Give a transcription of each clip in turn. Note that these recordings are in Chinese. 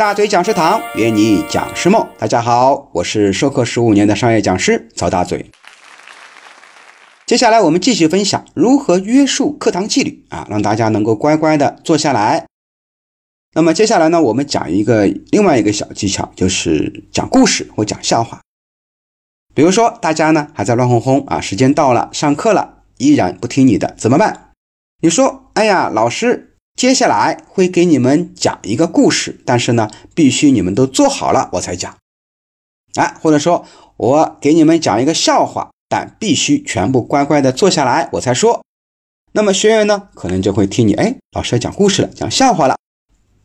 大嘴讲师堂约你讲师梦，大家好，我是授课十五年的商业讲师曹大嘴。接下来我们继续分享如何约束课堂纪律啊，让大家能够乖乖的坐下来。那么接下来呢，我们讲一个另外一个小技巧，就是讲故事或讲笑话。比如说大家呢还在乱哄哄啊，时间到了，上课了，依然不听你的，怎么办？你说，哎呀，老师。接下来会给你们讲一个故事，但是呢，必须你们都坐好了我才讲。哎，或者说我给你们讲一个笑话，但必须全部乖乖的坐下来我才说。那么学员呢，可能就会听你，哎，老师要讲故事了，讲笑话了，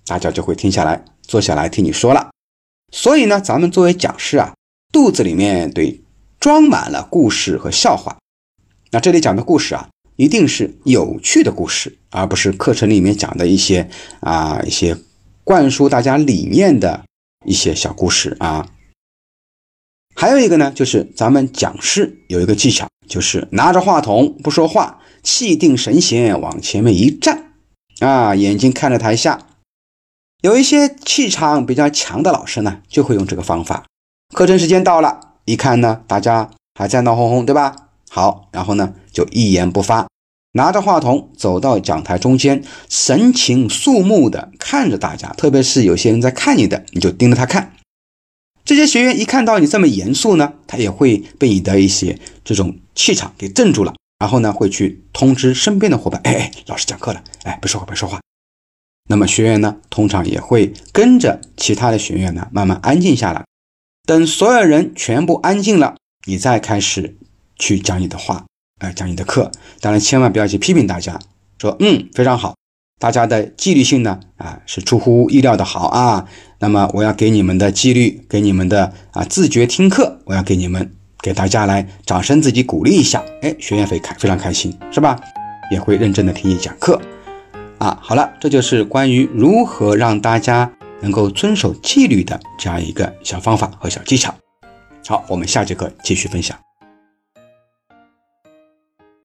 大家就会听下来，坐下来听你说了。所以呢，咱们作为讲师啊，肚子里面得装满了故事和笑话。那这里讲的故事啊。一定是有趣的故事，而不是课程里面讲的一些啊一些灌输大家理念的一些小故事啊。还有一个呢，就是咱们讲师有一个技巧，就是拿着话筒不说话，气定神闲往前面一站啊，眼睛看着台下。有一些气场比较强的老师呢，就会用这个方法。课程时间到了，一看呢，大家还在闹哄哄，对吧？好，然后呢，就一言不发，拿着话筒走到讲台中间，神情肃穆的看着大家。特别是有些人在看你的，你就盯着他看。这些学员一看到你这么严肃呢，他也会被你的一些这种气场给镇住了。然后呢，会去通知身边的伙伴：“哎哎，老师讲课了，哎，别说话，别说话。”那么学员呢，通常也会跟着其他的学员呢，慢慢安静下来。等所有人全部安静了，你再开始。去讲你的话，哎，讲你的课，当然千万不要去批评大家，说嗯非常好，大家的纪律性呢啊是出乎意料的好啊，那么我要给你们的纪律，给你们的啊自觉听课，我要给你们给大家来掌声自己鼓励一下，哎，学员会开非常开心是吧？也会认真的听你讲课，啊，好了，这就是关于如何让大家能够遵守纪律的这样一个小方法和小技巧。好，我们下节课继续分享。